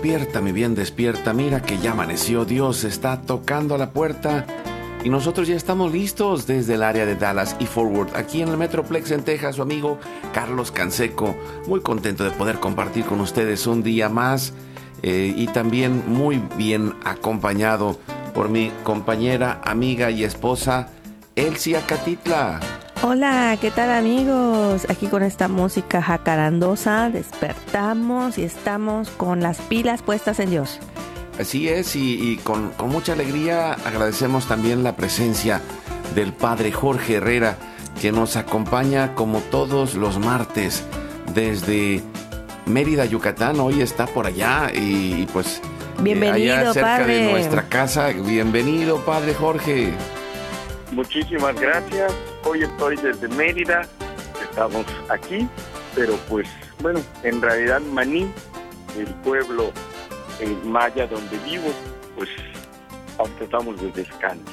Despierta, mi bien, despierta. Mira que ya amaneció. Dios está tocando a la puerta. Y nosotros ya estamos listos desde el área de Dallas y Forward, aquí en el Metroplex en Texas, su amigo Carlos Canseco. Muy contento de poder compartir con ustedes un día más eh, y también muy bien acompañado por mi compañera, amiga y esposa, Elsia Catitla. Hola, ¿qué tal amigos? Aquí con esta música jacarandosa despertamos y estamos con las pilas puestas en Dios. Así es, y, con, con, mucha alegría agradecemos también la presencia del Padre Jorge Herrera, que nos acompaña como todos los martes desde Mérida, Yucatán. Hoy está por allá y, pues... Bienvenido, allá cerca padre. de nuestra casa. Bienvenido, Padre Jorge. Muchísimas gracias. Hoy estoy desde Mérida. Estamos aquí, pero pues bueno, en realidad Maní, el pueblo en maya donde vivo, pues ahorita estamos de descanso.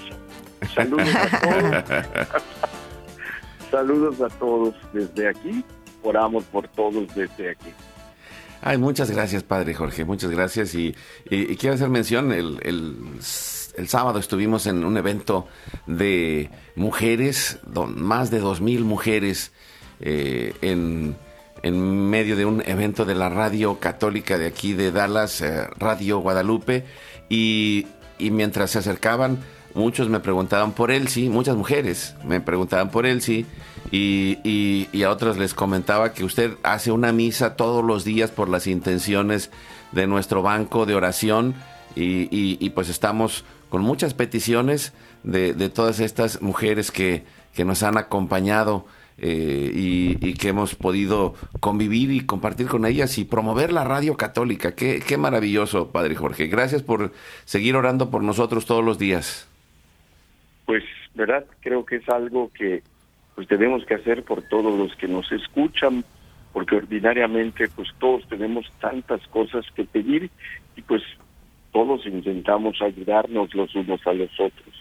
Saludos a todos. Saludos a todos desde aquí. Oramos por todos desde aquí. Ay, muchas gracias, Padre Jorge, muchas gracias. Y, y, y quiero hacer mención, el, el, el, sábado estuvimos en un evento de mujeres, más de dos mil mujeres eh, en, en, medio de un evento de la radio católica de aquí de Dallas, eh, Radio Guadalupe, y, mientras se acercaban, muchos me preguntaban por Elsie, muchas mujeres me preguntaban por Elsie, y, y, a otros les comentaba que usted hace una misa todos los días por las intenciones de nuestro banco de oración, y pues estamos con muchas peticiones de, de todas estas mujeres que, que nos han acompañado. Eh, y, que hemos podido convivir y compartir con ellas y promover la radio católica. Qué, qué maravilloso, Padre Jorge. Gracias por seguir orando por nosotros todos los días. Pues, ¿verdad? Creo que es algo que pues debemos que hacer por todos los que nos escuchan, porque ordinariamente pues todos tenemos tantas cosas que pedir y pues todos intentamos ayudarnos los unos a los otros.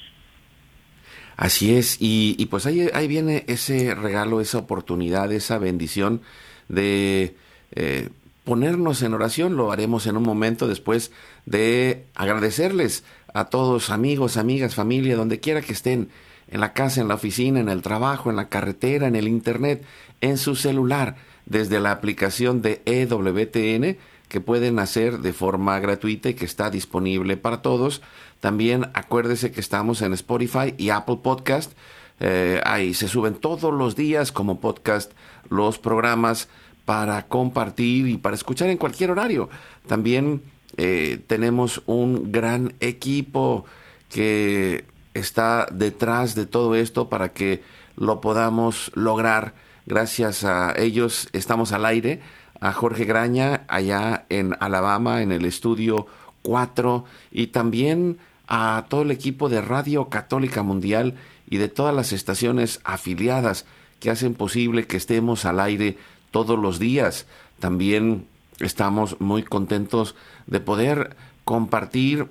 Así es, y, pues ahí, ahí, viene ese regalo, esa oportunidad, esa bendición de eh, ponernos en oración. Lo haremos en un momento después de agradecerles a todos, amigos, amigas, familia, donde quiera que estén, en la casa, en la oficina, en el trabajo, en la carretera, en el internet, en su celular, desde la aplicación de EWTN que pueden hacer de forma gratuita y que está disponible para todos. También acuérdese que estamos en Spotify y Apple Podcast. Eh, ahí se suben todos los días como podcast los programas para compartir y para escuchar en cualquier horario. También eh, tenemos un gran equipo que está detrás de todo esto para que lo podamos lograr. Gracias a ellos estamos al aire. A Jorge Graña allá en Alabama en el estudio 4 y también a todo el equipo de Radio Católica Mundial y de todas las estaciones afiliadas que hacen posible que estemos al aire todos los días. También estamos muy contentos de poder compartir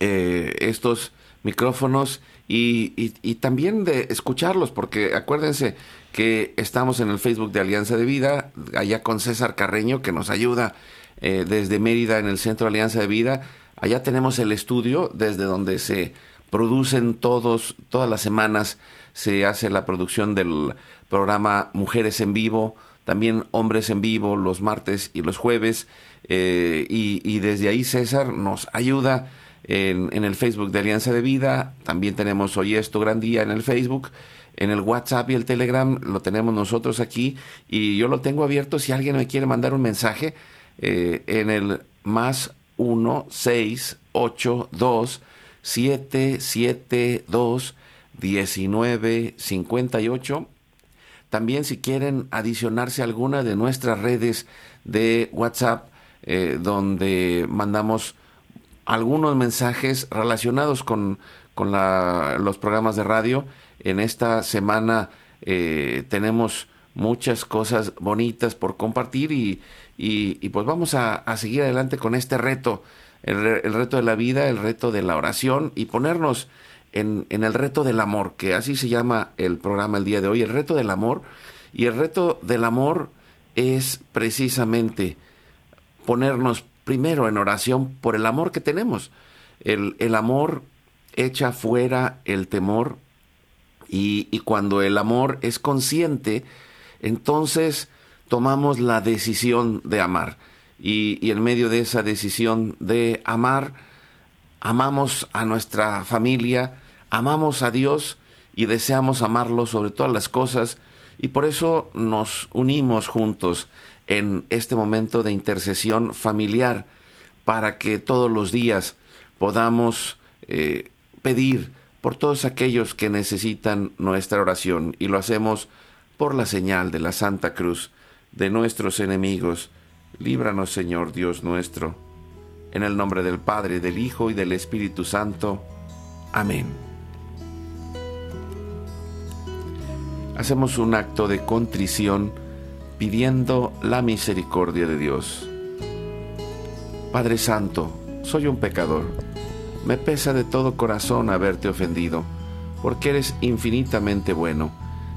eh, estos micrófonos y, y, y, también de escucharlos, porque acuérdense que estamos en el Facebook de Alianza de Vida, allá con César Carreño, que nos ayuda eh, desde Mérida en el Centro Alianza de Vida. Allá tenemos el estudio desde donde se producen todos, todas las semanas se hace la producción del programa Mujeres en Vivo, también Hombres en Vivo los martes y los jueves. Eh, y, desde ahí César nos ayuda en, el Facebook de Alianza de Vida. También tenemos Hoy Esto Gran Día en el Facebook. En el WhatsApp y el Telegram lo tenemos nosotros aquí. Y yo lo tengo abierto si alguien me quiere mandar un mensaje eh, en el más 1 6 8 2 7 7 2 19 58 también si quieren adicionarse a alguna de nuestras redes de WhatsApp, eh, donde mandamos algunos mensajes relacionados con, con los programas de radio. En esta semana eh, tenemos muchas cosas bonitas por compartir y, y, pues vamos a, seguir adelante con este reto, el, el, reto de la vida, el reto de la oración y ponernos en, el reto del amor, que así se llama el programa el día de hoy, el reto del amor. Y el reto del amor es precisamente ponernos primero en oración por el amor que tenemos. El, el amor echa fuera el temor y, y, cuando el amor es consciente, entonces tomamos la decisión de amar. Y, y en medio de esa decisión de amar, amamos a nuestra familia, amamos a Dios y deseamos amarlo sobre todas las cosas y por eso nos unimos juntos en este momento de intercesión familiar para que todos los días podamos eh, pedir por todos aquellos que necesitan nuestra oración y lo hacemos por la señal de la Santa Cruz de nuestros enemigos. Líbranos Señor Dios nuestro. En el nombre del Padre, del Hijo y del Espíritu Santo. Amén. hacemos un acto de contrición pidiendo la misericordia de Dios. Padre Santo, soy un pecador. Me pesa de todo corazón haberte ofendido, porque eres infinitamente bueno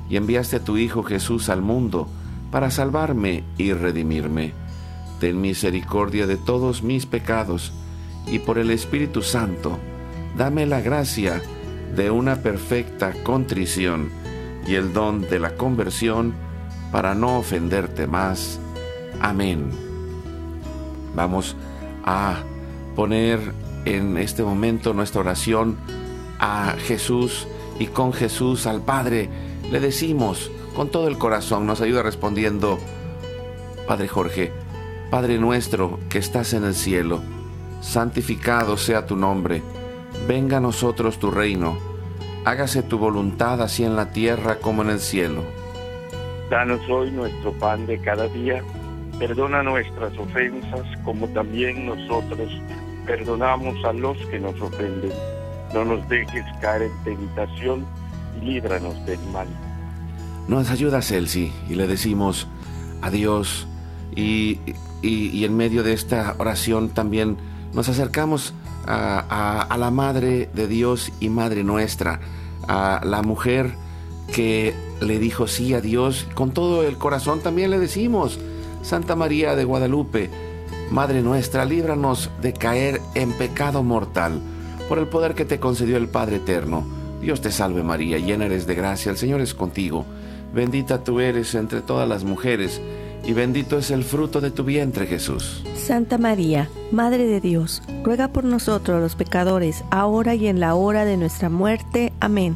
y enviaste a tu Hijo Jesús al mundo para salvarme y redimirme. Ten misericordia de todos mis pecados y por el Espíritu Santo, dame la gracia de una perfecta contrición y el don de la conversión para no ofenderte más. Amén. Vamos a poner en este momento nuestra oración a Jesús y con Jesús al Padre le decimos con todo el corazón, nos ayuda respondiendo, Padre Jorge, Padre nuestro que estás en el cielo, santificado sea tu nombre, venga a nosotros tu reino hágase tu voluntad así en la tierra como en el cielo. Danos hoy nuestro pan de cada día, perdona nuestras ofensas como también nosotros perdonamos a los que nos ofenden. No nos dejes caer en tentación y líbranos del mal. Nos ayuda Celsi y le decimos adiós y, y, en medio de esta oración también nos acercamos a, la Madre de Dios y Madre nuestra, a la mujer que le dijo sí a Dios, con todo el corazón también le decimos, Santa María de Guadalupe, Madre nuestra, líbranos de caer en pecado mortal, por el poder que te concedió el Padre Eterno. Dios te salve María, llena eres de gracia, el Señor es contigo, bendita tú eres entre todas las mujeres, y bendito es el fruto de tu vientre Jesús. Santa María, Madre de Dios, ruega por nosotros los pecadores, ahora y en la hora de nuestra muerte. Amén.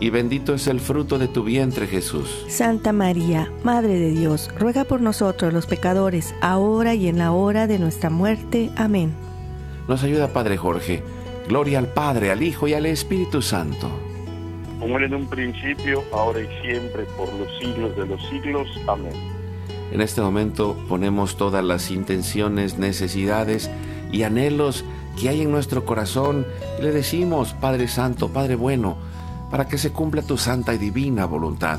y bendito es el fruto de tu vientre Jesús. Santa María, Madre de Dios, ruega por nosotros los pecadores, ahora y en la hora de nuestra muerte. Amén. Nos ayuda Padre Jorge. Gloria al Padre, al Hijo y al Espíritu Santo. Como en un principio, ahora y siempre, por los siglos de los siglos. Amén. En este momento ponemos todas las intenciones, necesidades y anhelos que hay en nuestro corazón y le decimos, Padre Santo, Padre bueno, para que se cumpla tu santa y divina voluntad.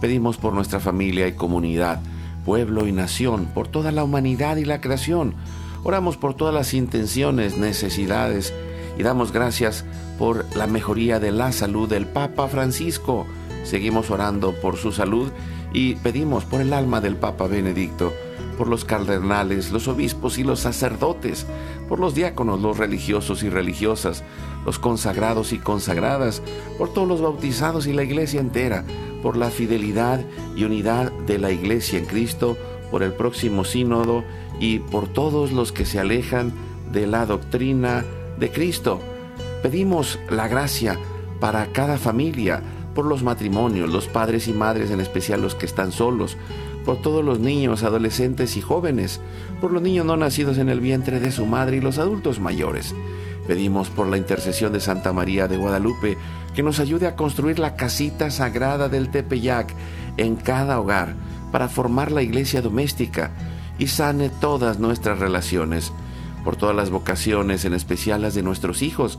Pedimos por nuestra familia y comunidad, pueblo y nación, por toda la humanidad y la creación. Oramos por todas las intenciones, necesidades y damos gracias por la mejoría de la salud del Papa Francisco. Seguimos orando por su salud y pedimos por el alma del Papa Benedicto, por los cardenales, los obispos y los sacerdotes, por los diáconos, los religiosos y religiosas, los consagrados y consagradas, por todos los bautizados y la iglesia entera, por la fidelidad y unidad de la iglesia en Cristo, por el próximo sínodo y por todos los que se alejan de la doctrina de Cristo. Pedimos la gracia para cada familia, por los matrimonios, los padres y madres, en especial los que están solos, por todos los niños, adolescentes y jóvenes, por los niños no nacidos en el vientre de su madre y los adultos mayores. Pedimos por la intercesión de Santa María de Guadalupe que nos ayude a construir la casita sagrada del Tepeyac en cada hogar para formar la iglesia doméstica y sane todas nuestras relaciones, por todas las vocaciones, en especial las de nuestros hijos,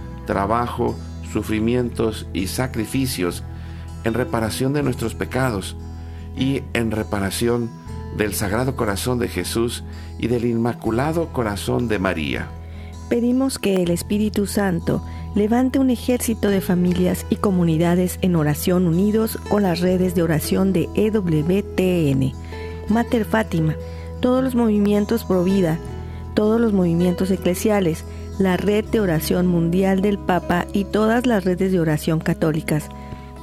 trabajo, sufrimientos y sacrificios en reparación de nuestros pecados y en reparación del Sagrado Corazón de Jesús y del Inmaculado Corazón de María. Pedimos que el Espíritu Santo levante un ejército de familias y comunidades en oración unidos con las redes de oración de EWTN, Mater Fátima, todos los movimientos pro vida, todos los movimientos eclesiales, la red de oración mundial del Papa y todas las redes de oración católicas.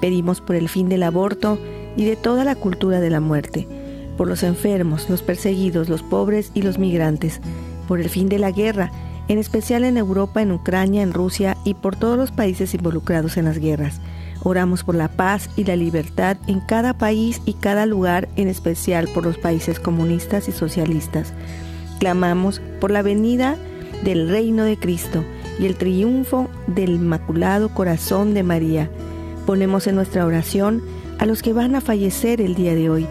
Pedimos por el fin del aborto y de toda la cultura de la muerte, por los enfermos, los perseguidos, los pobres y los migrantes, por el fin de la guerra, en especial en Europa, en Ucrania, en Rusia y por todos los países involucrados en las guerras. Oramos por la paz y la libertad en cada país y cada lugar, en especial por los países comunistas y socialistas. Clamamos por la venida del reino de Cristo y el triunfo del Inmaculado Corazón de María. Ponemos en nuestra oración a los que van a fallecer el día de hoy,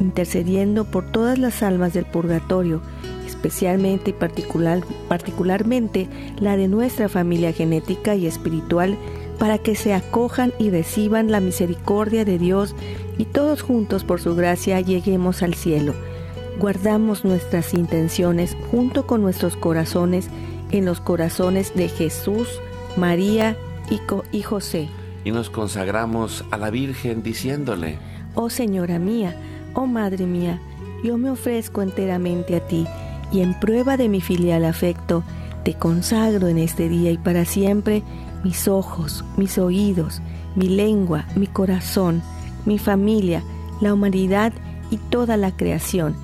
intercediendo por todas las almas del purgatorio, especialmente y particular, particularmente la de nuestra familia genética y espiritual, para que se acojan y reciban la misericordia de Dios y todos juntos por su gracia lleguemos al cielo guardamos nuestras intenciones junto con nuestros corazones en los corazones de Jesús, María y, José. Y nos consagramos a la Virgen diciéndole, Oh Señora mía, oh Madre mía, yo me ofrezco enteramente a ti y en prueba de mi filial afecto, te consagro en este día y para siempre mis ojos, mis oídos, mi lengua, mi corazón, mi familia, la humanidad y toda la creación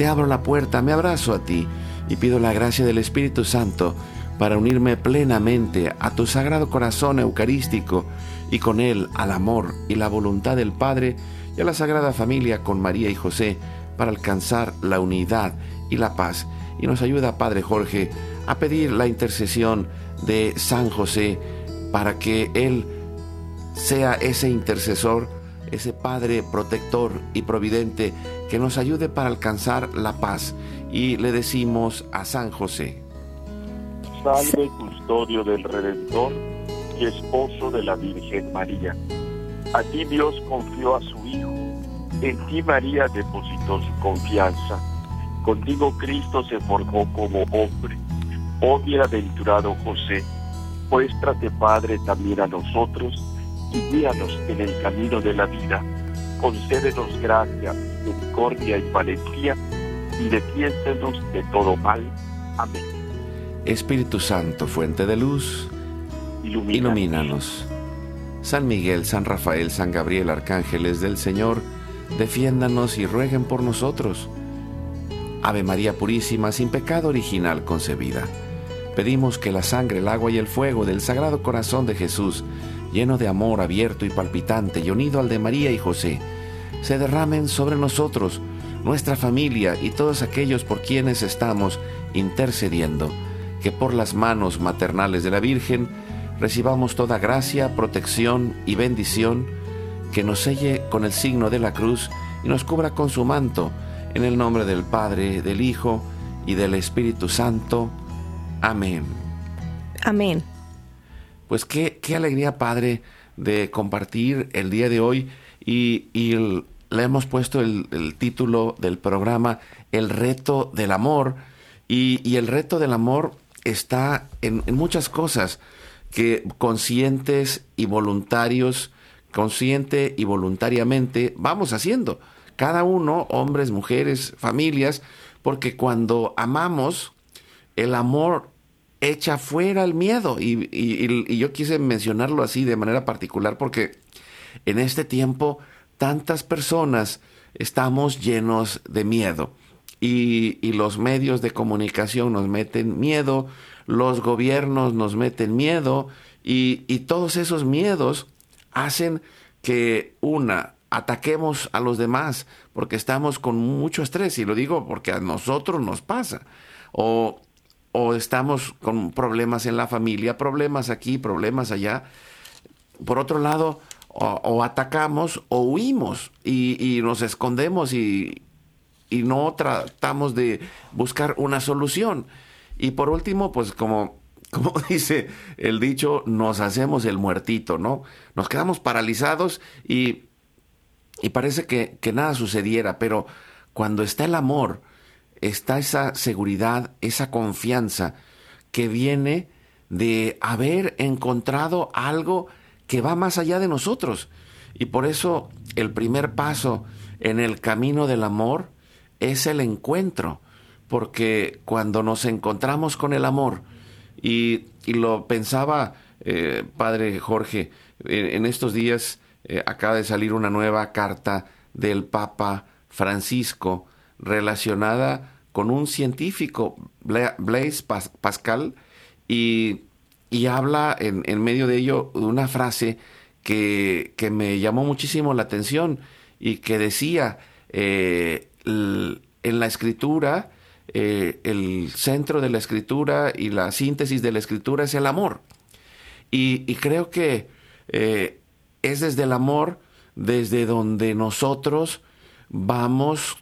te abro la puerta, me abrazo a ti y pido la gracia del Espíritu Santo para unirme plenamente a tu sagrado corazón eucarístico y con él al amor y la voluntad del Padre y a la Sagrada Familia con María y José para alcanzar la unidad y la paz. Y nos ayuda, Padre Jorge, a pedir la intercesión de San José para que Él sea ese intercesor, ese Padre protector y providente que nos ayude para alcanzar la paz. Y le decimos a San José. Salve custodio del Redentor y esposo de la Virgen María. A ti Dios confió a su Hijo. En ti María depositó su confianza. Contigo Cristo se forjó como hombre. Oh bienaventurado José, muéstrate Padre también a nosotros y guíanos en el camino de la vida. Concédenos gracia misericordia y valentía y defiéndenos de todo mal. Amén. Espíritu Santo, fuente de luz, Ilumínanos. ilumínanos. San Miguel, San Rafael, San Gabriel, arcángeles del Señor, defiéndanos y rueguen por nosotros. Ave María Purísima, sin pecado original concebida. Pedimos que la sangre, el agua y el fuego del Sagrado Corazón de Jesús, lleno de amor abierto y palpitante y unido al de María y José, se derramen sobre nosotros, nuestra familia y todos aquellos por quienes estamos intercediendo, que por las manos maternales de la Virgen recibamos toda gracia, protección y bendición, que nos selle con el signo de la cruz y nos cubra con su manto, en el nombre del Padre, del Hijo y del Espíritu Santo. Amén. Amén. Pues qué, qué alegría, Padre, de compartir el día de hoy y, le hemos puesto el, título del programa El reto del amor y, el reto del amor está en, muchas cosas que conscientes y voluntarios, consciente y voluntariamente vamos haciendo. Cada uno, hombres, mujeres, familias, porque cuando amamos, el amor echa fuera el miedo. Y- y yo quise mencionarlo así de manera particular porque en este tiempo tantas personas estamos llenos de miedo. Y, y los medios de comunicación nos meten miedo, los gobiernos nos meten miedo, y, y todos esos miedos hacen que una ataquemos a los demás porque estamos con mucho estrés y lo digo porque a nosotros nos pasa o, o estamos con problemas en la familia problemas aquí problemas allá por otro lado o, atacamos o huimos y, nos escondemos y, y no tratamos de buscar una solución y por último pues como como dice el dicho, nos hacemos el muertito, ¿no? Nos quedamos paralizados y, y parece que, que nada sucediera, pero cuando está el amor, está esa seguridad, esa confianza que viene de haber encontrado algo que va más allá de nosotros. Y por eso el primer paso en el camino del amor es el encuentro, porque cuando nos encontramos con el amor, y, y lo pensaba, eh, padre Jorge, en, estos días eh, acaba de salir una nueva carta del Papa Francisco relacionada con un científico, Bla- Blaise Pas- Pascal, y, y habla en, en medio de ello de una frase que, que me llamó muchísimo la atención y que decía, eh, en la escritura, eh, el centro de la escritura y la síntesis de la escritura es el amor. Y, creo que eh, es desde el amor desde donde nosotros vamos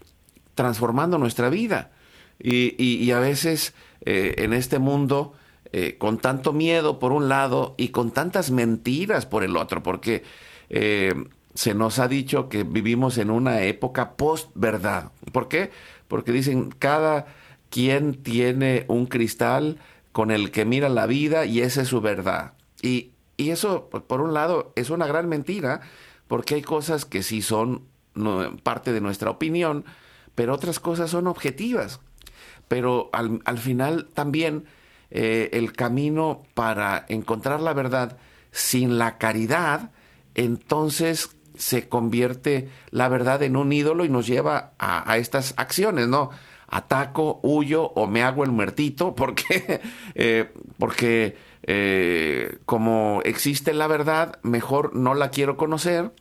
transformando nuestra vida. Y, y- a veces en este mundo, eh, con tanto miedo por un lado y con tantas mentiras por el otro, porque eh, se nos ha dicho que vivimos en una época post-verdad. ¿Por qué? Porque dicen, cada quien tiene un cristal con el que mira la vida y esa es su verdad. Y, y eso, por un lado, es una gran mentira, porque hay cosas que sí son parte de nuestra opinión, pero otras cosas son objetivas. Pero al, al final también eh, el camino para encontrar la verdad sin la caridad, entonces se convierte la verdad en un ídolo y nos lleva a, estas acciones, ¿no? Ataco, huyo o me hago el muertito, porque, eh, porque eh, como existe la verdad, mejor no la quiero conocer,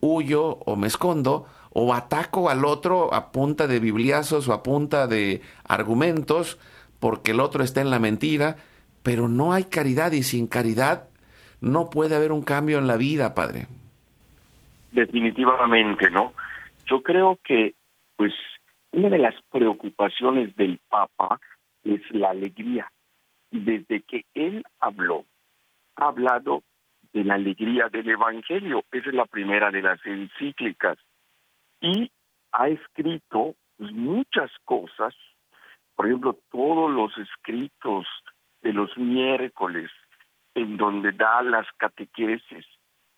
huyo o me escondo o ataco al otro a punta de bibliazos o a punta de argumentos porque el otro está en la mentira, pero no hay caridad y sin caridad no puede haber un cambio en la vida, Padre. Definitivamente, ¿no? Yo creo que, pues, una de las preocupaciones del Papa es la alegría. Desde que él habló, ha hablado de la alegría del Evangelio. Esa es la primera de las encíclicas. Y ha escrito muchas cosas, por ejemplo, todos los escritos de los miércoles, en donde da las catequesis,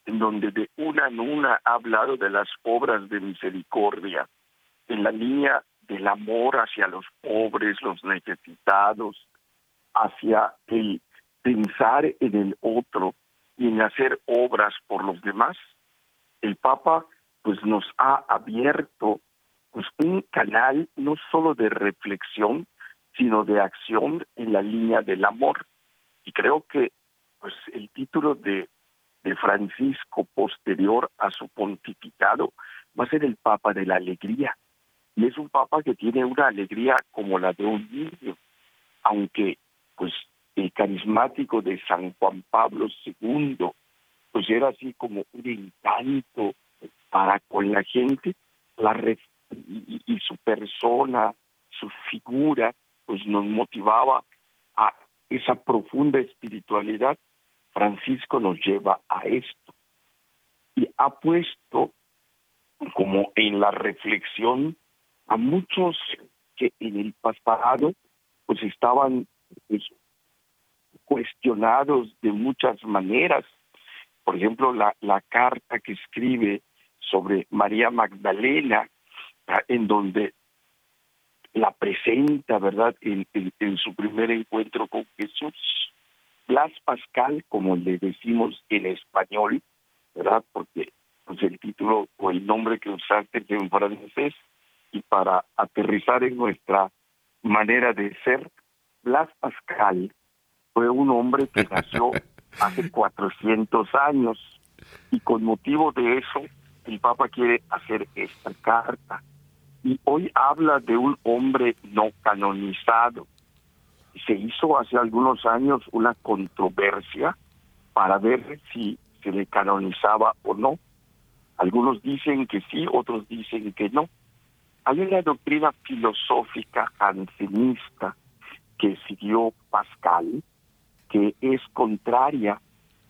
en donde de una en una ha hablado de las obras de misericordia, en la línea del amor hacia los pobres, los necesitados, hacia el pensar en el otro y en hacer obras por los demás, el Papa pues nos ha abierto pues un canal no solo de reflexión, sino de acción en la línea del amor. Y creo que pues el título de, de Francisco posterior a su pontificado va a ser el Papa de la Alegría. Y es un Papa que tiene una alegría como la de un niño, aunque pues el carismático de San Juan Pablo II, pues era así como un encanto para con la gente, la y, y su persona, su figura, pues nos motivaba a esa profunda espiritualidad. Francisco nos lleva a esto y ha puesto como en la reflexión a muchos que en el pasado pues estaban pues, cuestionados de muchas maneras. Por ejemplo, la, la carta que escribe sobre María Magdalena, en donde la presenta, ¿verdad?, en, en, su primer encuentro con Jesús. Blas Pascal, como le decimos en español, ¿verdad?, porque pues, el título o el nombre que usaste es en francés, y para aterrizar en nuestra manera de ser, Blas Pascal fue un hombre que nació hace 400 años y con motivo de eso el Papa quiere hacer esta carta. Y hoy habla de un hombre no canonizado. Se hizo hace algunos años una controversia para ver si se le canonizaba o no. Algunos dicen que sí, otros dicen que no. Hay una doctrina filosófica jansenista que siguió Pascal, que es contraria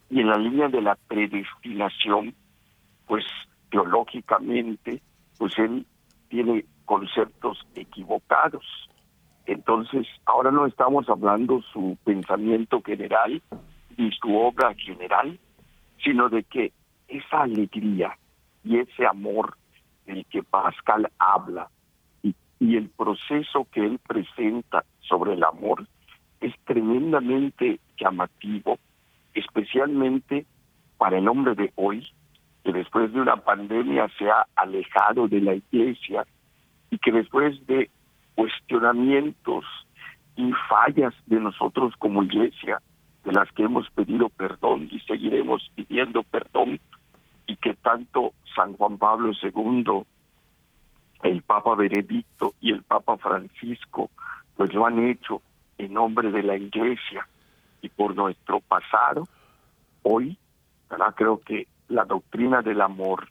y en la línea de la predestinación, pues teológicamente, pues él tiene conceptos equivocados. Entonces, ahora no estamos hablando su pensamiento general ni su obra general, sino de que esa alegría y ese amor del que Pascal habla y, y el proceso que él presenta sobre el amor es tremendamente llamativo, especialmente para el hombre de hoy, que después de una pandemia se ha alejado de la iglesia y que después de cuestionamientos y fallas de nosotros como iglesia, de las que hemos pedido perdón y seguiremos pidiendo perdón, y que tanto San Juan Pablo II, el Papa Benedicto y el Papa Francisco, pues lo han hecho en nombre de la iglesia y por nuestro pasado, hoy, ¿verdad? creo que la doctrina del amor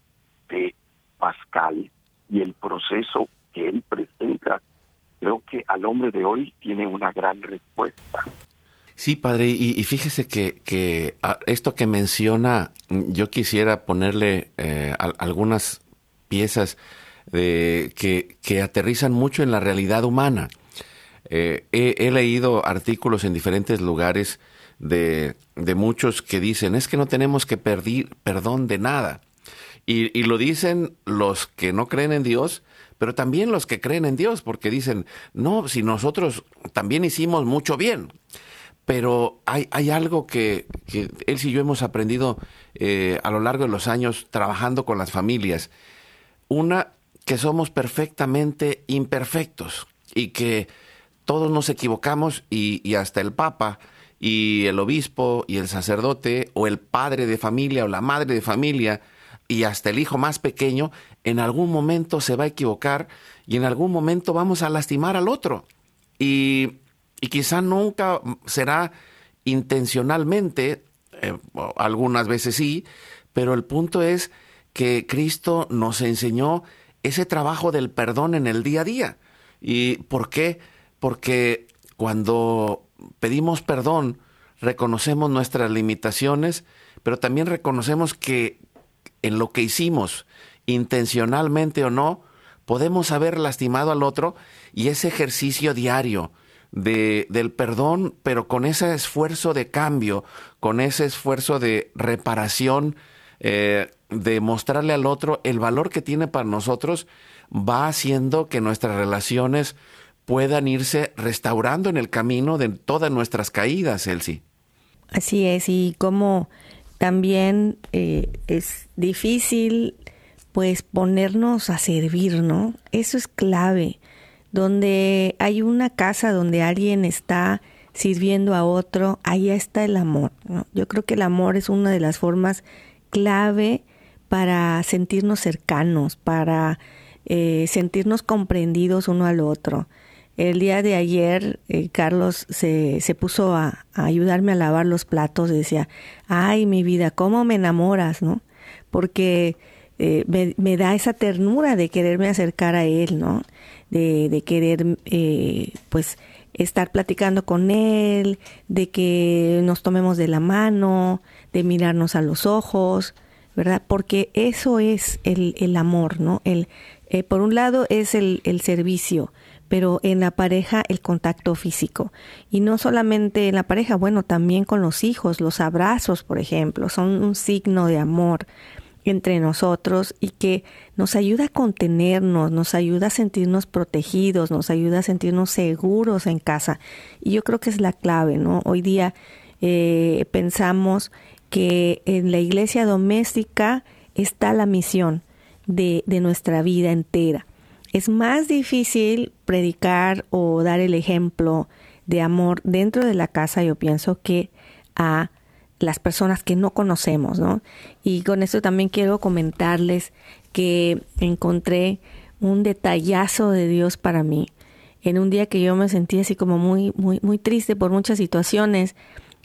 de Pascal y el proceso que él presenta, creo que al hombre de hoy tiene una gran respuesta. Sí, padre, y, fíjese que, esto que menciona, yo quisiera ponerle eh, algunas piezas de, que, que aterrizan mucho en la realidad humana. Eh, he, leído artículos en diferentes lugares de, de, muchos que dicen, es que no tenemos que pedir perdón de nada. Y, y, lo dicen los que no creen en Dios, pero también los que creen en Dios, porque dicen, no, si nosotros también hicimos mucho bien. Pero hay, hay algo que, él y yo hemos aprendido eh, a lo largo de los años trabajando con las familias. Una, que somos perfectamente imperfectos y que todos nos equivocamos y, hasta el Papa y el obispo y el sacerdote o el padre de familia o la madre de familia y hasta el hijo más pequeño, en algún momento se va a equivocar y en algún momento vamos a lastimar al otro. Y, quizá nunca será intencionalmente, eh, algunas veces sí, pero el punto es que Cristo nos enseñó ese trabajo del perdón en el día a día. ¿Y por qué? porque cuando pedimos perdón, reconocemos nuestras limitaciones, pero también reconocemos que en lo que hicimos, intencionalmente o no, podemos haber lastimado al otro y ese ejercicio diario de, del perdón, pero con ese esfuerzo de cambio, con ese esfuerzo de reparación, eh, de mostrarle al otro el valor que tiene para nosotros, va haciendo que nuestras relaciones puedan irse restaurando en el camino de todas nuestras caídas, Elsie. Así es, y como también eh, es difícil pues ponernos a servir, ¿no? Eso es clave. Donde hay una casa donde alguien está sirviendo a otro, ahí está el amor. ¿no? Yo creo que el amor es una de las formas clave para sentirnos cercanos, para eh, sentirnos comprendidos uno al otro. El día de ayer eh, Carlos se, se puso a, ayudarme a lavar los platos y decía, ay mi vida, ¿cómo me enamoras? ¿no? Porque eh, me, me, da esa ternura de quererme acercar a él, ¿no? De, de querer, eh, pues, estar platicando con él, de que nos tomemos de la mano, de mirarnos a los ojos, ¿verdad? Porque eso es el, el amor, ¿no? El, eh, por un lado es el, el servicio, pero en la pareja el contacto físico. Y no solamente en la pareja, bueno, también con los hijos, los abrazos, por ejemplo, son un signo de amor entre nosotros y que nos ayuda a contenernos, nos ayuda a sentirnos protegidos, nos ayuda a sentirnos seguros en casa. Y yo creo que es la clave, ¿no? Hoy día eh, pensamos que en la iglesia doméstica está la misión de, de nuestra vida entera. Es más difícil predicar o dar el ejemplo de amor dentro de la casa, yo pienso, que a las personas que no conocemos, ¿no? Y con esto también quiero comentarles que encontré un detallazo de Dios para mí. En un día que yo me sentí así como muy, muy, muy triste por muchas situaciones,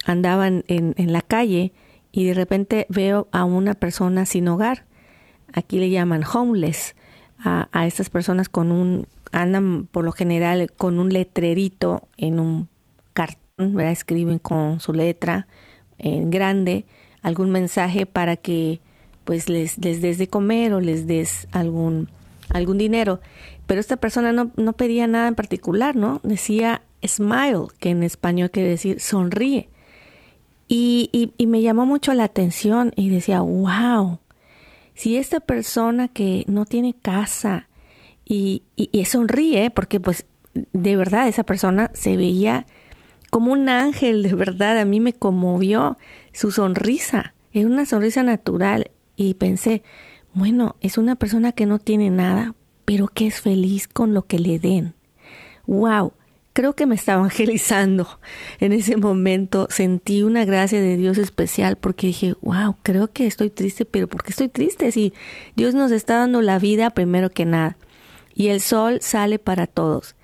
andaba en, en la calle y de repente veo a una persona sin hogar. Aquí le llaman homeless a, a estas personas con un, andan por lo general con un letrerito en un cartón, ¿verdad? escriben con su letra en grande algún mensaje para que pues les, les des de comer o les des algún, algún dinero. Pero esta persona no, no pedía nada en particular, ¿no? Decía smile, que en español quiere decir sonríe. Y, y, y, me llamó mucho la atención y decía, wow, si esta persona que no tiene casa y, y, sonríe, porque pues de verdad esa persona se veía como un ángel, de verdad, a mí me conmovió su sonrisa, era una sonrisa natural y pensé, bueno, es una persona que no tiene nada, pero que es feliz con lo que le den. ¡Wow! Creo que me está evangelizando. En ese momento sentí una gracia de Dios especial porque dije, wow, creo que estoy triste, pero ¿por qué estoy triste? Si Dios nos está dando la vida primero que nada. Y el sol sale para todos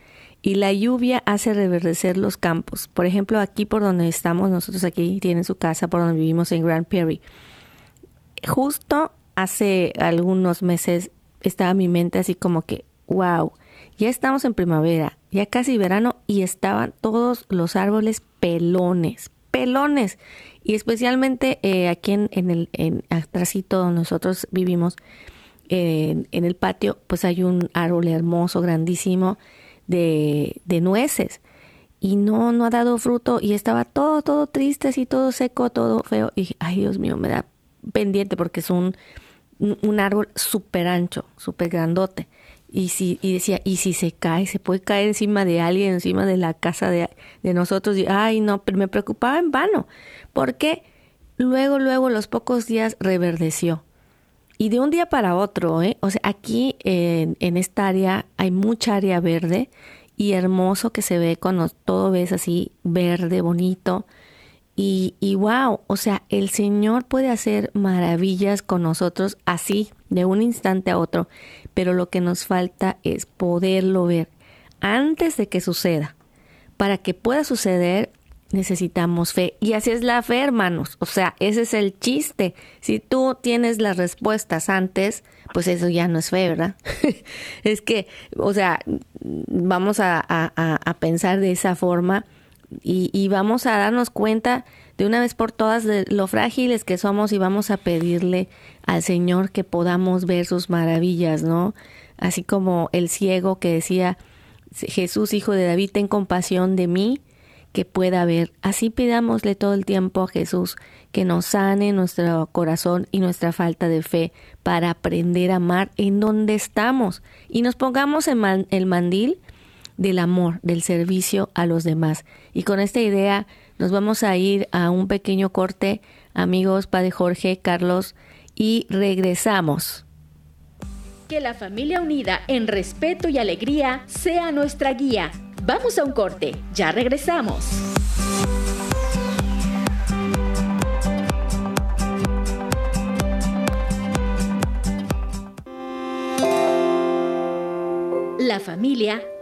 y la lluvia hace reverdecer los campos. Por ejemplo, aquí por donde estamos, nosotros aquí tienen su casa, por donde vivimos en Grand Prairie. Justo hace algunos meses estaba mi mente así como que, wow, ya estamos en primavera, ya casi verano y estaban todos los árboles pelones, pelones. Y especialmente eh, aquí en, en el en atrásito donde nosotros vivimos, en el patio, pues hay un árbol hermoso, grandísimo, de, nueces y no, no ha dado fruto y estaba todo, todo triste, así todo seco, todo feo. Y ay Dios mío, me da pendiente porque es un, un árbol súper ancho, súper grandote. Y, si, y decía, y si se cae, se puede caer encima de alguien, encima de la casa de, de nosotros. Y, ay, no, pero me preocupaba en vano, porque luego, luego, los pocos días reverdeció. Y de un día para otro, ¿eh? O sea, aquí en, en esta área hay mucha área verde y hermoso que se ve cuando todo ves así verde, bonito. Y, y wow, o sea, el Señor puede hacer maravillas con nosotros así, de un instante a otro, pero lo que nos falta es poderlo ver antes de que suceda. Para que pueda suceder, necesitamos fe. Y así es la fe, hermanos. O sea, ese es el chiste. Si tú tienes las respuestas antes, pues eso ya no es fe, ¿verdad? es que, o sea, vamos a, a, a pensar de esa forma y, y, vamos a darnos cuenta de una vez por todas de lo frágiles que somos y vamos a pedirle al Señor que podamos ver sus maravillas, ¿no? Así como el ciego que decía, Jesús, hijo de David, ten compasión de mí que pueda haber. Así pidámosle todo el tiempo a Jesús que nos sane nuestro corazón y nuestra falta de fe para aprender a amar en donde estamos y nos pongamos en el mandil del amor, del servicio a los demás. Y con esta idea nos vamos a ir a un pequeño corte, amigos, Padre Jorge, Carlos, y regresamos. Que la familia unida en respeto y alegría sea nuestra guía. Vamos a un corte, ya regresamos. La familia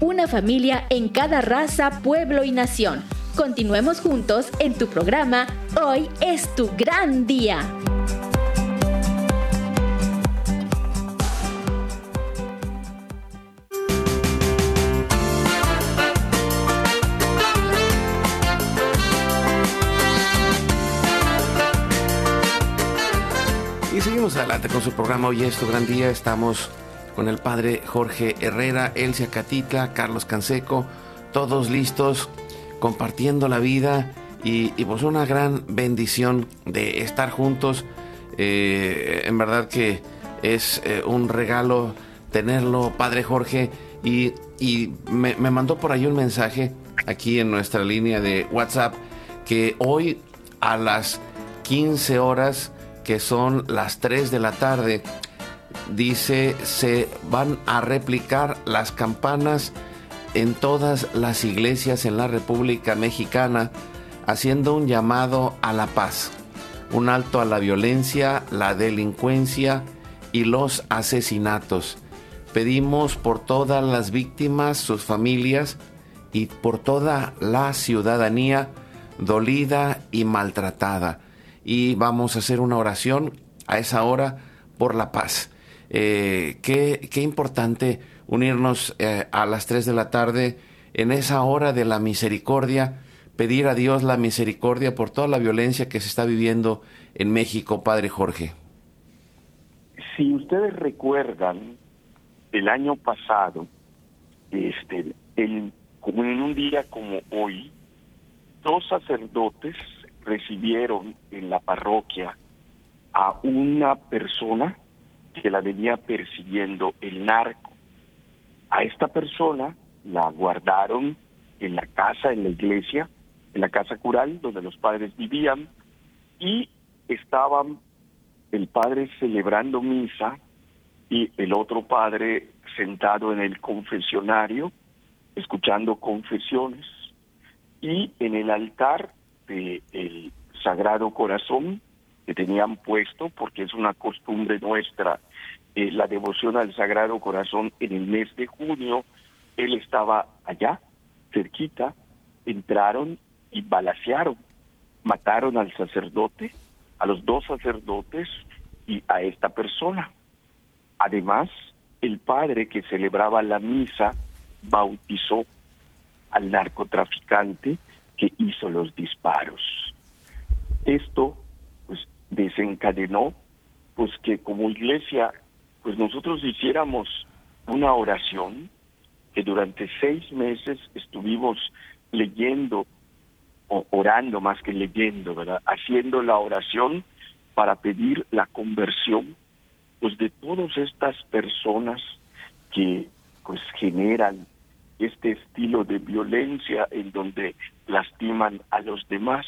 una familia en cada raza, pueblo y nación. Continuemos juntos en tu programa Hoy es tu gran día. Y seguimos adelante con su programa Hoy es tu gran día. Estamos con el padre Jorge Herrera, Elsia Catita, Carlos Canseco, todos listos, compartiendo la vida y, pues una gran bendición de estar juntos. Eh, en verdad que es eh, un regalo tenerlo, padre Jorge, y, me, me mandó por ahí un mensaje aquí en nuestra línea de WhatsApp que hoy a las 15 horas, que son las 3 de la tarde, dice, se van a replicar las campanas en todas las iglesias en la República Mexicana, haciendo un llamado a la paz, un alto a la violencia, la delincuencia y los asesinatos. Pedimos por todas las víctimas, sus familias y por toda la ciudadanía dolida y maltratada. Y vamos a hacer una oración a esa hora por la paz. Eh, qué, qué, importante unirnos eh, a las 3 de la tarde en esa hora de la misericordia, pedir a Dios la misericordia por toda la violencia que se está viviendo en México, Padre Jorge. Si ustedes recuerdan, el año pasado, este, en un día como hoy, dos sacerdotes recibieron en la parroquia a una persona que la venía persiguiendo el narco. A esta persona la guardaron en la casa, en la iglesia, en la casa cural donde los padres vivían y estaban el padre celebrando misa y el otro padre sentado en el confesionario, escuchando confesiones, y en el altar del Sagrado Corazón que tenían puesto, porque es una costumbre nuestra, eh, la devoción al Sagrado Corazón en el mes de junio, él estaba allá, cerquita, entraron y balacearon, mataron al sacerdote, a los dos sacerdotes y a esta persona. Además, el padre que celebraba la misa bautizó al narcotraficante que hizo los disparos. Esto desencadenó pues que como iglesia pues nosotros hiciéramos una oración que durante seis meses estuvimos leyendo o orando más que leyendo, ¿verdad? Haciendo la oración para pedir la conversión pues de todas estas personas que pues generan este estilo de violencia en donde lastiman a los demás,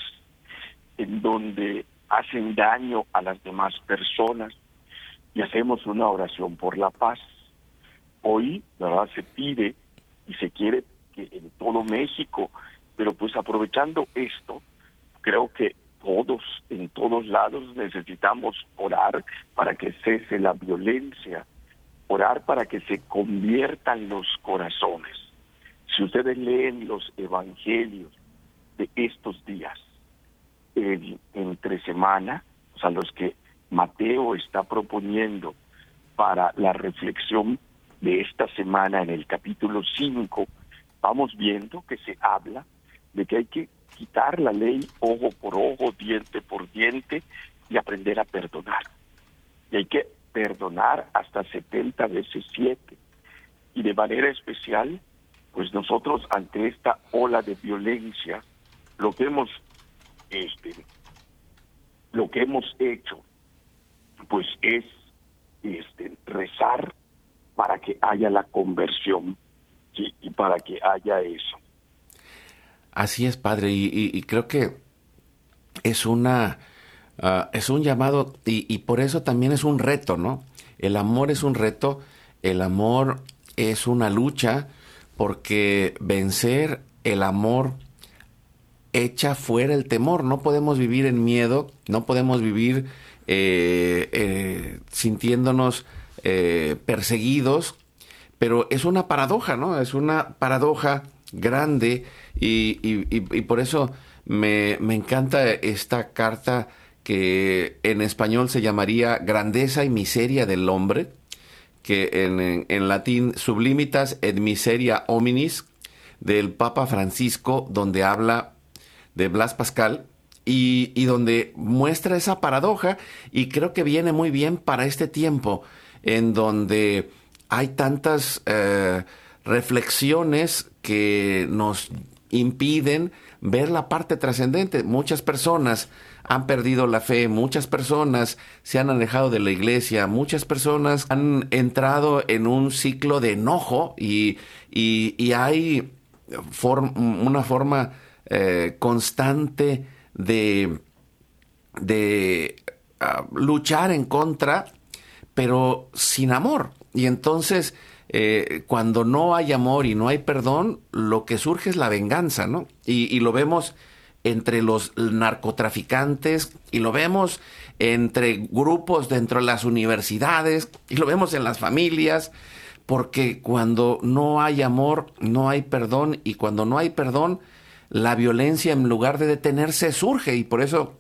en donde hacen daño a las demás personas y hacemos una oración por la paz. Hoy, ¿verdad? Se pide y se quiere que en todo México, pero pues aprovechando esto, creo que todos, en todos lados necesitamos orar para que cese la violencia, orar para que se conviertan los corazones. Si ustedes leen los evangelios de estos días, entre semana, o sea, los que Mateo está proponiendo para la reflexión de esta semana en el capítulo 5, vamos viendo que se habla de que hay que quitar la ley ojo por ojo, diente por diente y aprender a perdonar. Y hay que perdonar hasta 70 veces 7. Y de manera especial pues nosotros ante esta ola de violencia, lo que hemos este lo que hemos hecho pues es este rezar para que haya la conversión y para que haya eso. Así es, padre, y, creo que es una ah, es un llamado y, y por eso también es un reto, ¿no? El amor es un reto, el amor es una lucha, porque vencer el amor echa fuera el temor. No podemos vivir en miedo, no podemos vivir eh, eh, sintiéndonos eh, perseguidos, pero es una paradoja, ¿no? Es una paradoja grande y, por eso me, me encanta esta carta que en español se llamaría Grandeza y Miseria del Hombre que en, latín sublimitas et miseria hominis del Papa Francisco, donde habla de Blas Pascal y, donde muestra esa paradoja y creo que viene muy bien para este tiempo en donde hay tantas eh, reflexiones que nos impiden ver la parte trascendente. Muchas personas han perdido la fe, muchas personas se han alejado de la iglesia, muchas personas han entrado en un ciclo de enojo y, hay una forma eh, constante de, de ah, luchar en contra, pero sin amor. Y entonces, eh, cuando no hay amor y no hay perdón, lo que surge es la venganza, ¿no? Y, y lo vemos entre los narcotraficantes y lo vemos entre grupos dentro de las universidades y lo vemos en las familias, porque cuando no hay amor, no hay perdón y cuando no hay perdón, la violencia en lugar de detenerse surge y por eso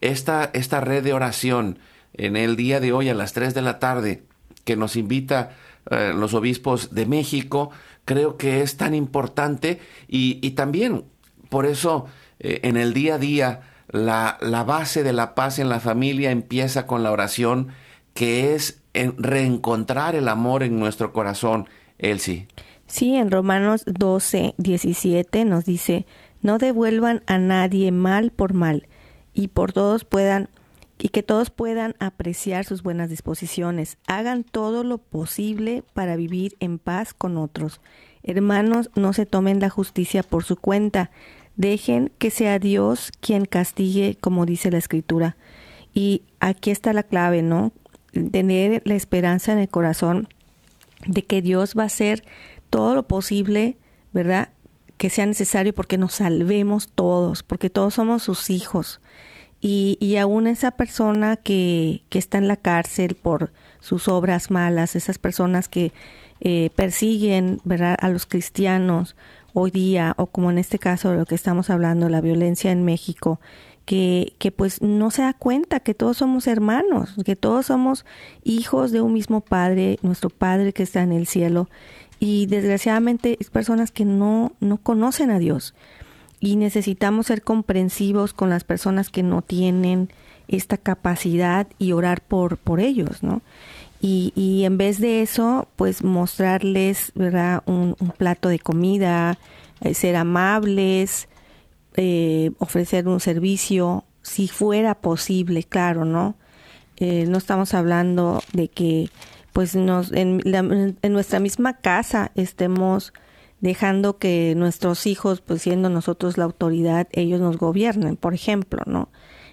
esta, esta red de oración en el día de hoy a las 3 de la tarde que nos invita eh, los obispos de México, creo que es tan importante y, y también por eso eh, en el día a día, la, la, base de la paz en la familia empieza con la oración, que es reencontrar el amor en nuestro corazón, Elsie. Sí, en Romanos 12, 17 nos dice, no devuelvan a nadie mal por mal, y por todos puedan y que todos puedan apreciar sus buenas disposiciones. Hagan todo lo posible para vivir en paz con otros. Hermanos, no se tomen la justicia por su cuenta, Dejen que sea Dios quien castigue, como dice la escritura. Y aquí está la clave, ¿no? Tener la esperanza en el corazón de que Dios va a hacer todo lo posible, ¿verdad? Que sea necesario porque nos salvemos todos, porque todos somos sus hijos. Y, y aún esa persona que, que está en la cárcel por sus obras malas, esas personas que eh, persiguen ¿verdad? a los cristianos hoy día, o como en este caso de lo que estamos hablando, la violencia en México, que, que pues no se da cuenta que todos somos hermanos, que todos somos hijos de un mismo Padre, nuestro Padre que está en el cielo, y desgraciadamente es personas que no, no conocen a Dios y necesitamos ser comprensivos con las personas que no tienen esta capacidad y orar por, por ellos, ¿no? Y, y en vez de eso, pues mostrarles, ¿verdad? Un, plato de comida, eh, ser amables, eh, ofrecer un servicio, si fuera posible, claro, ¿no? Eh, no estamos hablando de que, pues, nos, en, en nuestra misma casa estemos dejando que nuestros hijos, pues siendo nosotros la autoridad, ellos nos gobiernen, por ejemplo, ¿no?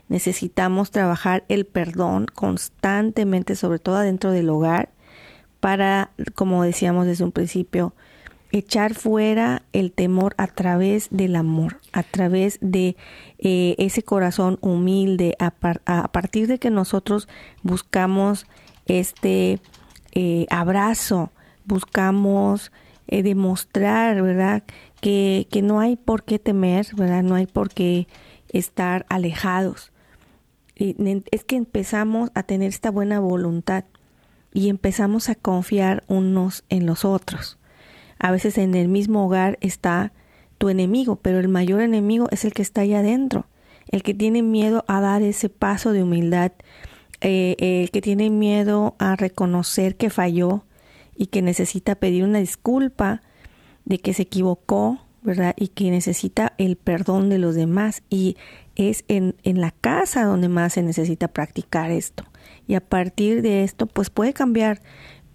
necesitamos trabajar el perdón constantemente, sobre todo dentro del hogar, para, como decíamos desde un principio, echar fuera el temor a través del amor, a través de eh, ese corazón humilde, a, partir de que nosotros buscamos este eh, abrazo, buscamos eh, demostrar, ¿verdad? Que, que no hay por qué temer, ¿verdad? No hay por qué estar alejados es que empezamos a tener esta buena voluntad y empezamos a confiar unos en los otros. A veces en el mismo hogar está tu enemigo, pero el mayor enemigo es el que está allá adentro, el que tiene miedo a dar ese paso de humildad, eh, el que tiene miedo a reconocer que falló y que necesita pedir una disculpa de que se equivocó, ¿verdad? Y que necesita el perdón de los demás. Y es en, en la casa donde más se necesita practicar esto. Y a partir de esto, pues puede cambiar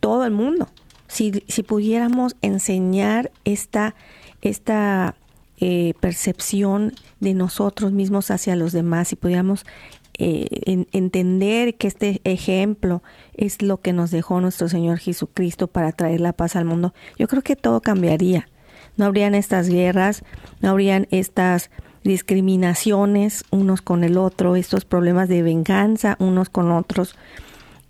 todo el mundo. Si, si pudiéramos enseñar esta, esta eh, percepción de nosotros mismos hacia los demás, si pudiéramos eh, entender que este ejemplo es lo que nos dejó nuestro Señor Jesucristo para traer la paz al mundo, yo creo que todo cambiaría. No habrían estas guerras, no habrían estas discriminaciones unos con el otro, estos problemas de venganza unos con otros.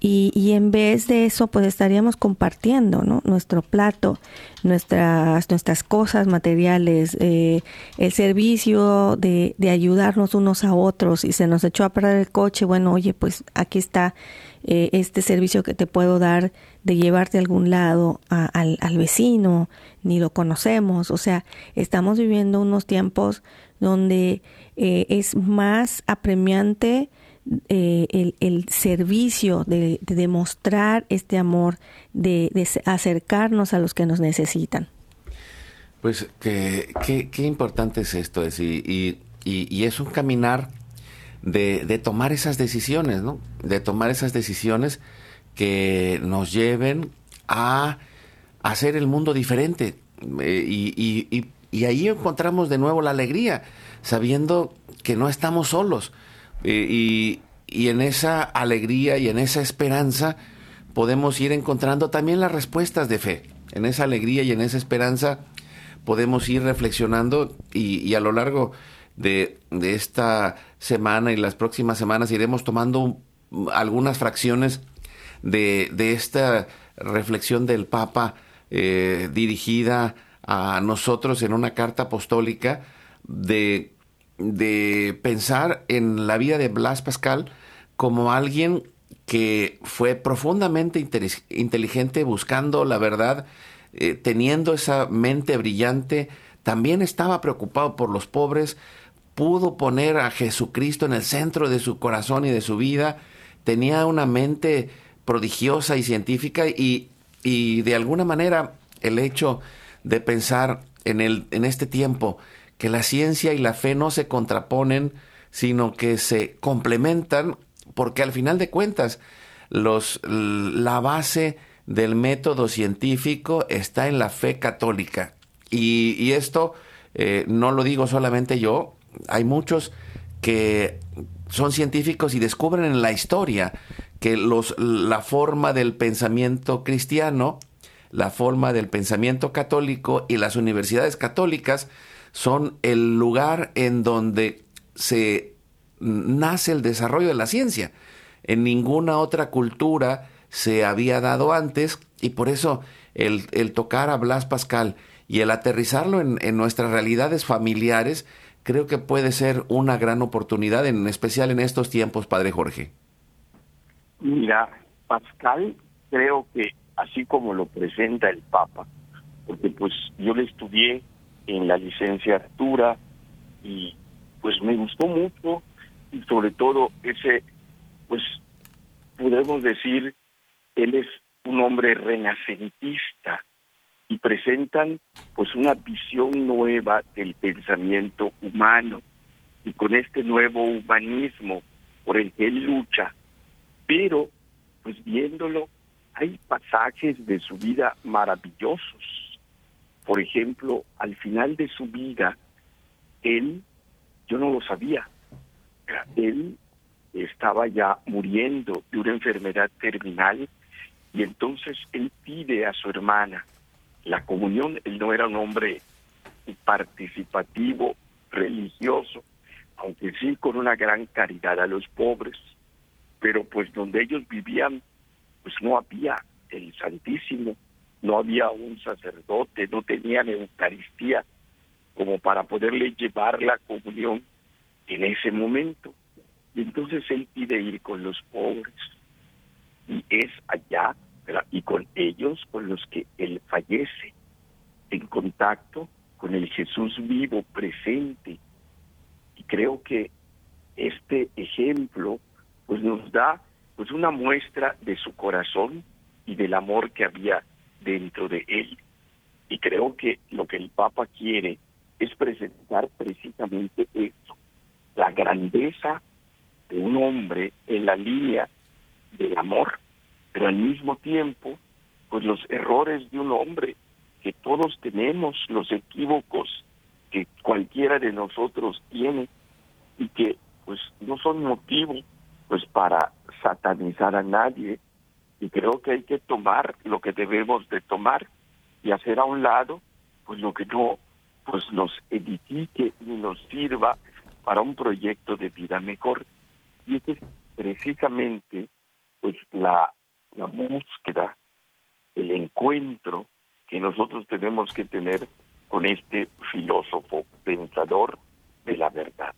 Y, y, en vez de eso, pues estaríamos compartiendo ¿no? nuestro plato, nuestras, nuestras cosas materiales, eh, el servicio de, de, ayudarnos unos a otros. Y se nos echó a parar el coche, bueno, oye, pues aquí está eh, este servicio que te puedo dar de llevarte a algún lado al, al vecino, ni lo conocemos. O sea, estamos viviendo unos tiempos donde eh, es más apremiante eh, el, servicio de, demostrar este amor, de, acercarnos a los que nos necesitan. Pues qué importante es esto, es, y, y, es un caminar de, de, tomar esas decisiones, ¿no? De tomar esas decisiones que nos lleven a hacer el mundo diferente. Eh, y, y ahí encontramos de nuevo la alegría, sabiendo que no estamos solos. Eh, y, y en esa alegría y en esa esperanza podemos ir encontrando también las respuestas de fe. En esa alegría y en esa esperanza podemos ir reflexionando y, a lo largo de, de, esta semana y las próximas semanas iremos tomando algunas fracciones de, de, esta reflexión del Papa eh, dirigida a nosotros en una carta apostólica de, de pensar en la vida de Blas Pascal como alguien que fue profundamente inteligente buscando la verdad, eh, teniendo esa mente brillante, también estaba preocupado por los pobres, pudo poner a Jesucristo en el centro de su corazón y de su vida, tenía una mente prodigiosa y científica y, y de alguna manera el hecho de pensar en, el, en este tiempo que la ciencia y la fe no se contraponen, sino que se complementan, porque al final de cuentas los, la base del método científico está en la fe católica. Y, esto eh, no lo digo solamente yo, hay muchos que son científicos y descubren en la historia que los, la forma del pensamiento cristiano la forma del pensamiento católico y las universidades católicas son el lugar en donde se nace el desarrollo de la ciencia. En ninguna otra cultura se había dado antes y por eso el, tocar a Blas Pascal y el aterrizarlo en, en, nuestras realidades familiares creo que puede ser una gran oportunidad, en especial en estos tiempos, Padre Jorge. Mira, Pascal creo que así como lo presenta el Papa, porque pues yo le estudié en la licenciatura y pues me gustó mucho y sobre todo ese, pues podemos decir, él es un hombre renacentista y presentan pues una visión nueva del pensamiento humano y con este nuevo humanismo por el que él lucha, pero pues viéndolo hay pasajes de su vida maravillosos. Por ejemplo, al final de su vida, él, yo no lo sabía, él estaba ya muriendo de una enfermedad terminal y entonces él pide a su hermana la comunión. Él no era un hombre participativo, religioso, aunque sí con una gran caridad a los pobres, pero pues donde ellos vivían pues no había el Santísimo, no había un sacerdote, no tenían Eucaristía como para poderle llevar la comunión en ese momento. Y entonces él pide ir con los pobres. Y es allá y con ellos con los que él fallece, en contacto con el Jesús vivo, presente. Y creo que este ejemplo pues nos da pues una muestra de su corazón y del amor que había dentro de él. Y creo que lo que el Papa quiere es presentar precisamente eso, la grandeza de un hombre en la línea del amor, pero al mismo tiempo, pues los errores de un hombre que todos tenemos, los equívocos que cualquiera de nosotros tiene y que pues no son motivo pues para satanizar a nadie y creo que hay que tomar lo que debemos de tomar y hacer a un lado pues lo que no pues nos edifique y nos sirva para un proyecto de vida mejor. Y es precisamente pues la, la búsqueda el encuentro que nosotros tenemos que tener con este filósofo pensador de la verdad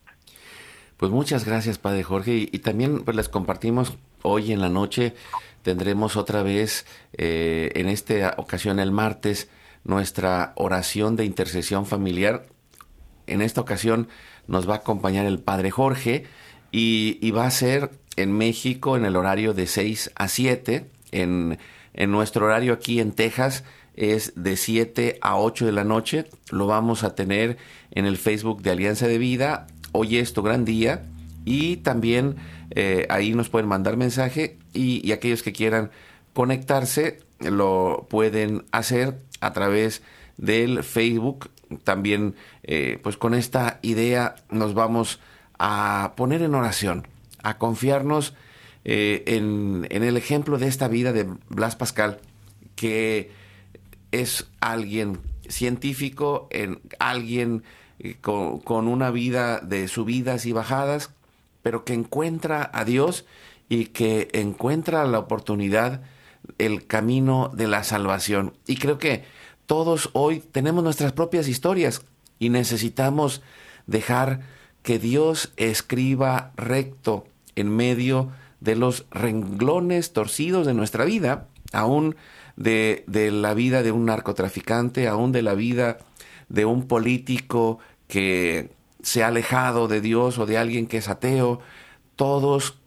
pues muchas gracias, Padre Jorge. Y, también pues les compartimos hoy en la noche, tendremos otra vez, eh, en esta ocasión el martes, nuestra oración de intercesión familiar. En esta ocasión nos va a acompañar el Padre Jorge y, va a ser en México en el horario de 6 a 7. En, en nuestro horario aquí en Texas es de 7 a 8 de la noche. Lo vamos a tener en el Facebook de Alianza de Vida hoy es tu gran día y también eh, ahí nos pueden mandar mensaje y, aquellos que quieran conectarse lo pueden hacer a través del Facebook. También eh, pues con esta idea nos vamos a poner en oración, a confiarnos eh, en, en el ejemplo de esta vida de Blas Pascal, que es alguien científico, en alguien con, una vida de subidas y bajadas, pero que encuentra a Dios y que encuentra la oportunidad, el camino de la salvación. Y creo que todos hoy tenemos nuestras propias historias y necesitamos dejar que Dios escriba recto en medio de los renglones torcidos de nuestra vida, aún de, de la vida de un narcotraficante, aún de la vida de un político que se ha alejado de Dios o de alguien que es ateo. Todos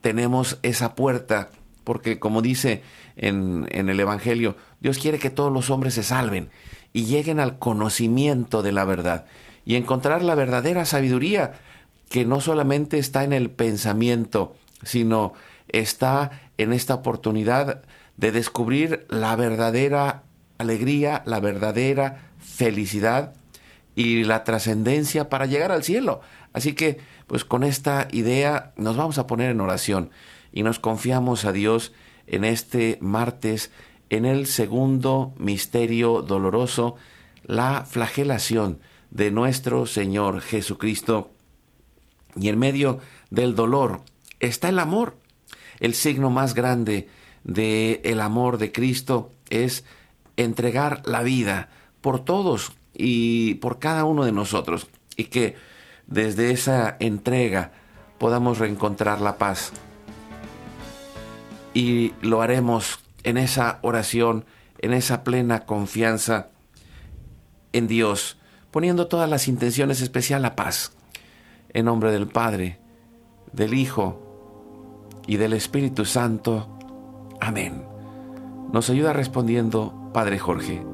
tenemos esa puerta, porque como dice en, en, el Evangelio, Dios quiere que todos los hombres se salven y lleguen al conocimiento de la verdad y encontrar la verdadera sabiduría que no solamente está en el pensamiento, sino está en esta oportunidad de descubrir la verdadera alegría, la verdadera felicidad y la trascendencia para llegar al cielo. Así que, pues con esta idea nos vamos a poner en oración y nos confiamos a Dios en este martes en el segundo misterio doloroso, la flagelación de nuestro Señor Jesucristo. Y en medio del dolor está el amor. El signo más grande del el amor de Cristo es entregar la vida por todos y por cada uno de nosotros. Y que desde esa entrega podamos reencontrar la paz. Y lo haremos en esa oración, en esa plena confianza en Dios, poniendo todas las intenciones especial a paz. En nombre del Padre, del Hijo y del Espíritu Santo. Amén. Nos ayuda respondiendo Padre Jorge.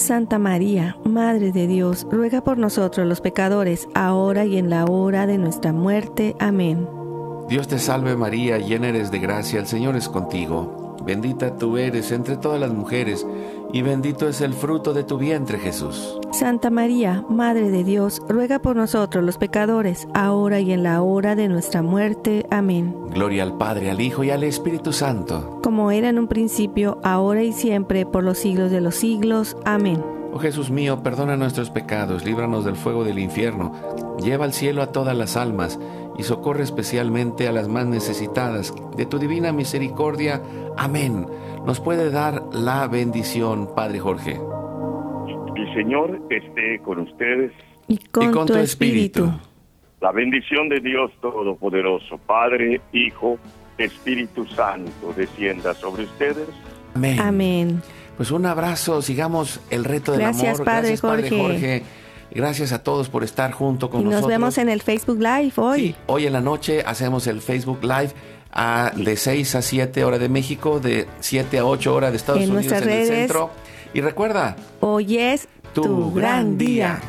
Santa María, Madre de Dios, ruega por nosotros los pecadores, ahora y en la hora de nuestra muerte. Amén. Dios te salve María, llena eres de gracia, el Señor es contigo. Bendita tú eres entre todas las mujeres, y bendito es el fruto de tu vientre Jesús. Santa María, Madre de Dios, ruega por nosotros los pecadores, ahora y en la hora de nuestra muerte. Amén. Gloria al Padre, al Hijo y al Espíritu Santo. Como era en un principio, ahora y siempre, por los siglos de los siglos. Amén. Oh Jesús mío, perdona nuestros pecados, líbranos del fuego del infierno, lleva al cielo a todas las almas y socorre especialmente a las más necesitadas de tu divina misericordia. Amén. Nos puede dar la bendición, Padre Jorge. El Señor esté con ustedes. Y con, y con tu, tu espíritu. espíritu. La bendición de Dios Todopoderoso, Padre, Hijo, Espíritu Santo, descienda sobre ustedes. Amén. Amén. Pues un abrazo, sigamos el reto del Gracias, amor. Padre Gracias, Padre Jorge. Jorge. Gracias a todos por estar junto con Y nos nosotros. vemos en el Facebook Live hoy. Sí, hoy en la noche hacemos el Facebook Live a- de 6 a 7 hora de México, de 7 a 8 horas de Estados En Unidos en el redes. centro. Y recuerda, Hoy es tu, gran día.